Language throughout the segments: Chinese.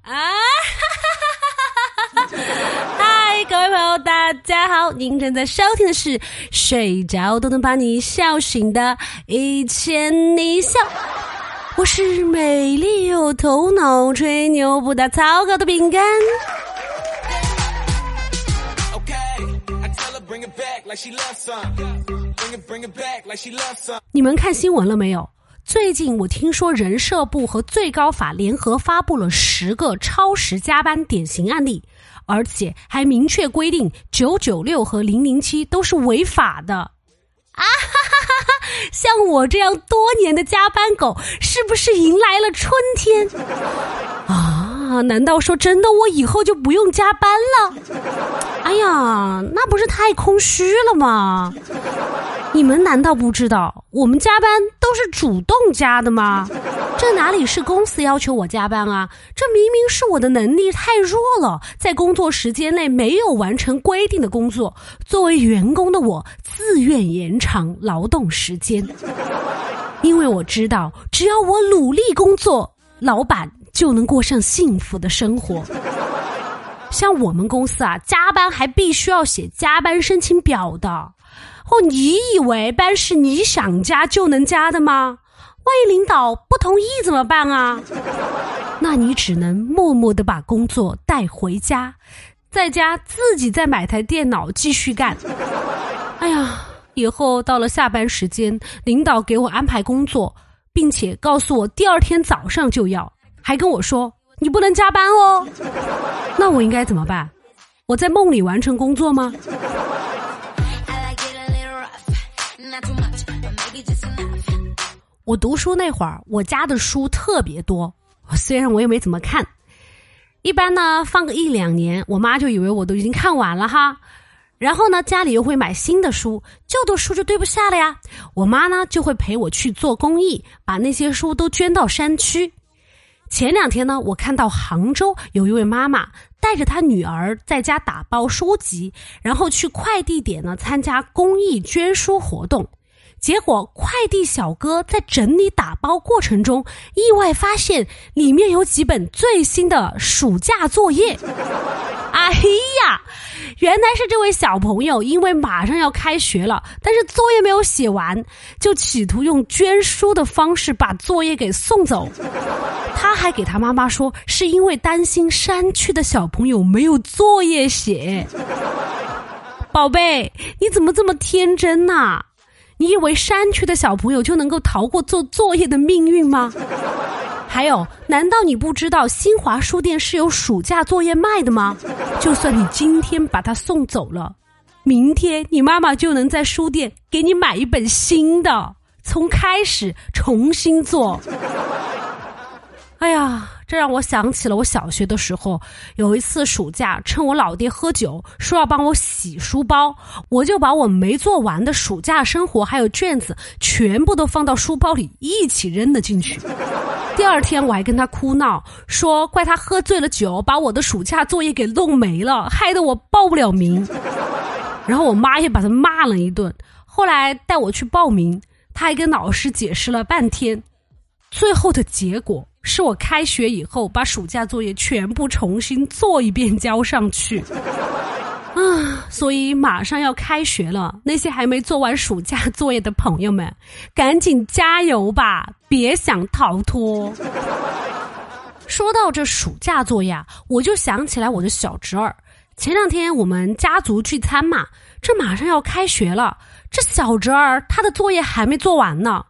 啊！嗨，各位朋友，大家好！您正在收听的是《睡着都能把你笑醒的一千你笑》，我是美丽有头脑、吹牛不打草稿的饼干。你们看新闻了没有？最近我听说人社部和最高法联合发布了十个超时加班典型案例，而且还明确规定九九六和零零七都是违法的。啊哈哈哈哈！像我这样多年的加班狗，是不是迎来了春天？啊，难道说真的，我以后就不用加班了？哎呀，那不是太空虚了吗？你们难道不知道我们加班都是主动加的吗？这哪里是公司要求我加班啊？这明明是我的能力太弱了，在工作时间内没有完成规定的工作，作为员工的我自愿延长劳动时间，因为我知道只要我努力工作，老板就能过上幸福的生活。像我们公司啊，加班还必须要写加班申请表的。哦，你以为班是你想加就能加的吗？万一领导不同意怎么办啊？那你只能默默的把工作带回家，在家自己再买台电脑继续干。哎呀，以后到了下班时间，领导给我安排工作，并且告诉我第二天早上就要，还跟我说你不能加班哦。那我应该怎么办？我在梦里完成工作吗？我读书那会儿，我家的书特别多，虽然我也没怎么看。一般呢，放个一两年，我妈就以为我都已经看完了哈。然后呢，家里又会买新的书，旧的书就堆不下了呀。我妈呢，就会陪我去做公益，把那些书都捐到山区。前两天呢，我看到杭州有一位妈妈带着她女儿在家打包书籍，然后去快递点呢参加公益捐书活动。结果快递小哥在整理打包过程中，意外发现里面有几本最新的暑假作业。哎呀，原来是这位小朋友因为马上要开学了，但是作业没有写完，就企图用捐书的方式把作业给送走。他还给他妈妈说，是因为担心山区的小朋友没有作业写。宝贝，你怎么这么天真呐？你以为山区的小朋友就能够逃过做作业的命运吗？还有，难道你不知道新华书店是有暑假作业卖的吗？就算你今天把它送走了，明天你妈妈就能在书店给你买一本新的，从开始重新做。哎呀！这让我想起了我小学的时候，有一次暑假，趁我老爹喝酒，说要帮我洗书包，我就把我没做完的暑假生活还有卷子全部都放到书包里一起扔了进去。第二天我还跟他哭闹，说怪他喝醉了酒，把我的暑假作业给弄没了，害得我报不了名。然后我妈也把他骂了一顿。后来带我去报名，他还跟老师解释了半天，最后的结果。是我开学以后把暑假作业全部重新做一遍交上去，啊，所以马上要开学了，那些还没做完暑假作业的朋友们，赶紧加油吧，别想逃脱。说到这暑假作业，我就想起来我的小侄儿。前两天我们家族聚餐嘛，这马上要开学了，这小侄儿他的作业还没做完呢。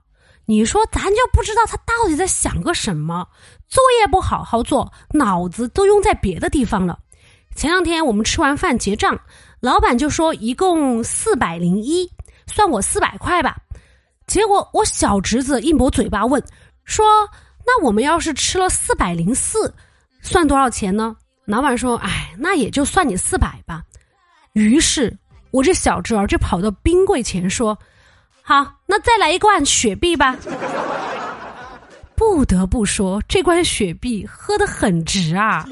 你说咱就不知道他到底在想个什么？作业不好好做，脑子都用在别的地方了。前两天我们吃完饭结账，老板就说一共四百零一，算我四百块吧。结果我小侄子一抹嘴巴问说：“那我们要是吃了四百零四，算多少钱呢？”老板说：“哎，那也就算你四百吧。”于是，我这小侄儿就跑到冰柜前说。好，那再来一罐雪碧吧。不得不说，这罐雪碧喝的很值啊。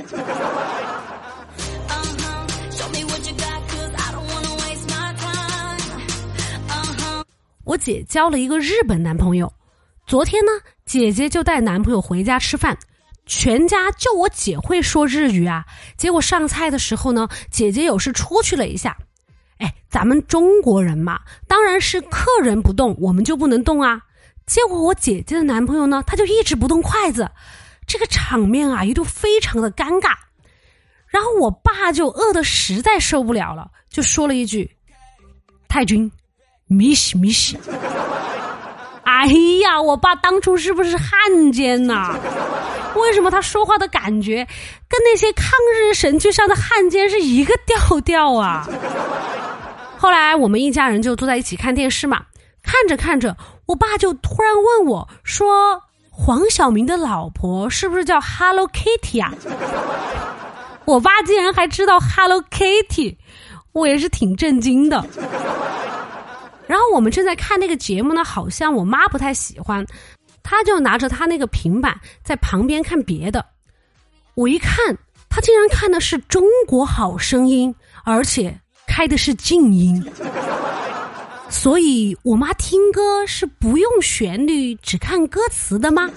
我姐交了一个日本男朋友，昨天呢，姐姐就带男朋友回家吃饭，全家就我姐会说日语啊。结果上菜的时候呢，姐姐有事出去了一下。哎，咱们中国人嘛，当然是客人不动，我们就不能动啊。结果我姐姐的男朋友呢，他就一直不动筷子，这个场面啊，一度非常的尴尬。然后我爸就饿得实在受不了了，就说了一句：“太君，米西米西。”哎呀，我爸当初是不是汉奸呐？为什么他说话的感觉跟那些抗日神剧上的汉奸是一个调调啊？后来我们一家人就坐在一起看电视嘛，看着看着，我爸就突然问我说：“黄晓明的老婆是不是叫 Hello Kitty 啊？”我爸竟然还知道 Hello Kitty，我也是挺震惊的。然后我们正在看那个节目呢，好像我妈不太喜欢，她就拿着她那个平板在旁边看别的。我一看，她竟然看的是《中国好声音》，而且开的是静音。所以我妈听歌是不用旋律，只看歌词的吗？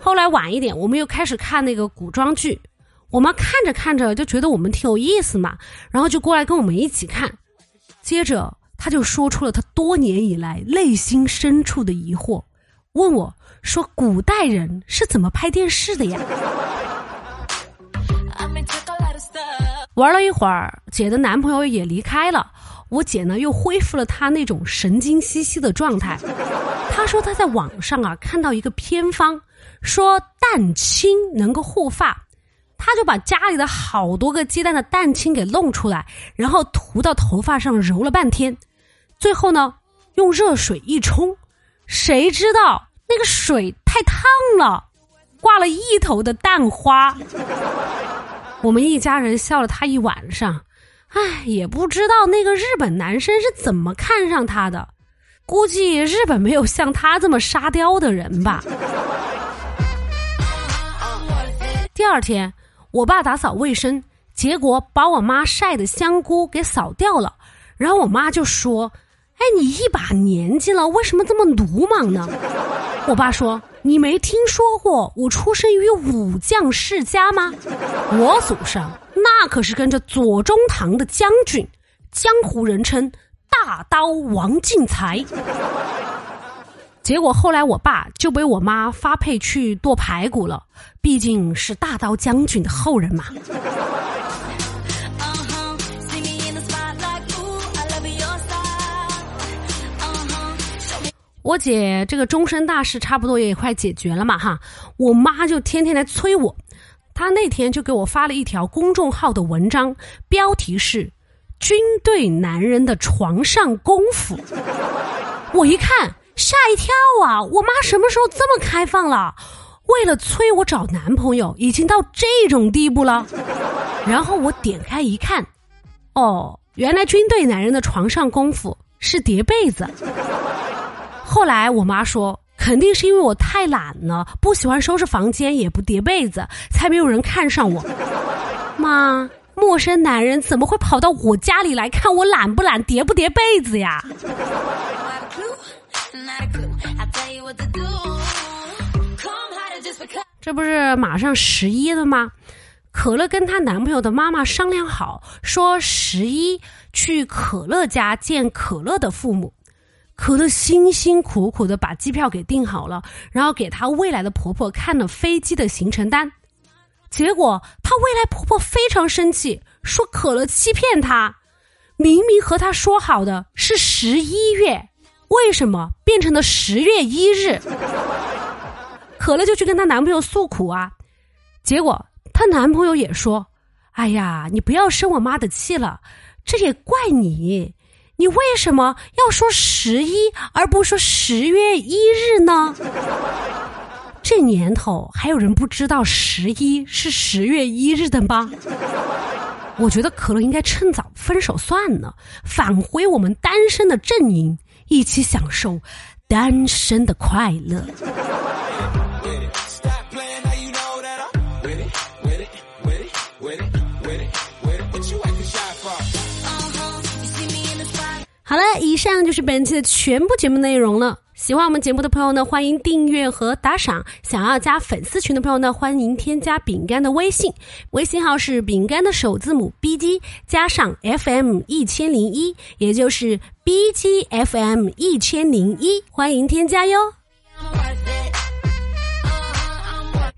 后来晚一点，我们又开始看那个古装剧。我妈看着看着就觉得我们挺有意思嘛，然后就过来跟我们一起看。接着，她就说出了她多年以来内心深处的疑惑，问我说：“古代人是怎么拍电视的呀？”玩了一会儿，姐的男朋友也离开了，我姐呢又恢复了她那种神经兮兮的状态。她说她在网上啊看到一个偏方，说蛋清能够护发。她就把家里的好多个鸡蛋的蛋清给弄出来，然后涂到头发上揉了半天，最后呢用热水一冲，谁知道那个水太烫了，挂了一头的蛋花。我们一家人笑了他一晚上，唉，也不知道那个日本男生是怎么看上他的，估计日本没有像他这么沙雕的人吧。第二天。我爸打扫卫生，结果把我妈晒的香菇给扫掉了。然后我妈就说：“哎，你一把年纪了，为什么这么鲁莽呢？”我爸说：“你没听说过我出生于武将世家吗？我祖上那可是跟着左宗棠的将军，江湖人称大刀王进才。”结果后来我爸就被我妈发配去剁排骨了，毕竟是大刀将军的后人嘛。我姐这个终身大事差不多也快解决了嘛哈，我妈就天天来催我，她那天就给我发了一条公众号的文章，标题是“军队男人的床上功夫”，我一看。吓一跳啊！我妈什么时候这么开放了？为了催我找男朋友，已经到这种地步了。然后我点开一看，哦，原来军队男人的床上功夫是叠被子。后来我妈说，肯定是因为我太懒了，不喜欢收拾房间，也不叠被子，才没有人看上我。妈，陌生男人怎么会跑到我家里来看我懒不懒、叠不叠被子呀？这不是马上十一了吗？可乐跟她男朋友的妈妈商量好，说十一去可乐家见可乐的父母。可乐辛辛苦苦的把机票给订好了，然后给她未来的婆婆看了飞机的行程单。结果她未来婆婆非常生气，说可乐欺骗她，明明和她说好的是十一月。为什么变成了十月一日？可乐就去跟她男朋友诉苦啊，结果她男朋友也说：“哎呀，你不要生我妈的气了，这也怪你，你为什么要说十一而不说十月一日呢？这年头还有人不知道十一是十月一日的吗？我觉得可乐应该趁早分手算了，返回我们单身的阵营。”一起享受单身的快乐。好了，以上就是本期的全部节目内容了。喜欢我们节目的朋友呢，欢迎订阅和打赏。想要加粉丝群的朋友呢，欢迎添加饼干的微信，微信号是饼干的首字母 B G 加上 F M 一千零一，也就是 B G F M 一千零一，欢迎添加哟。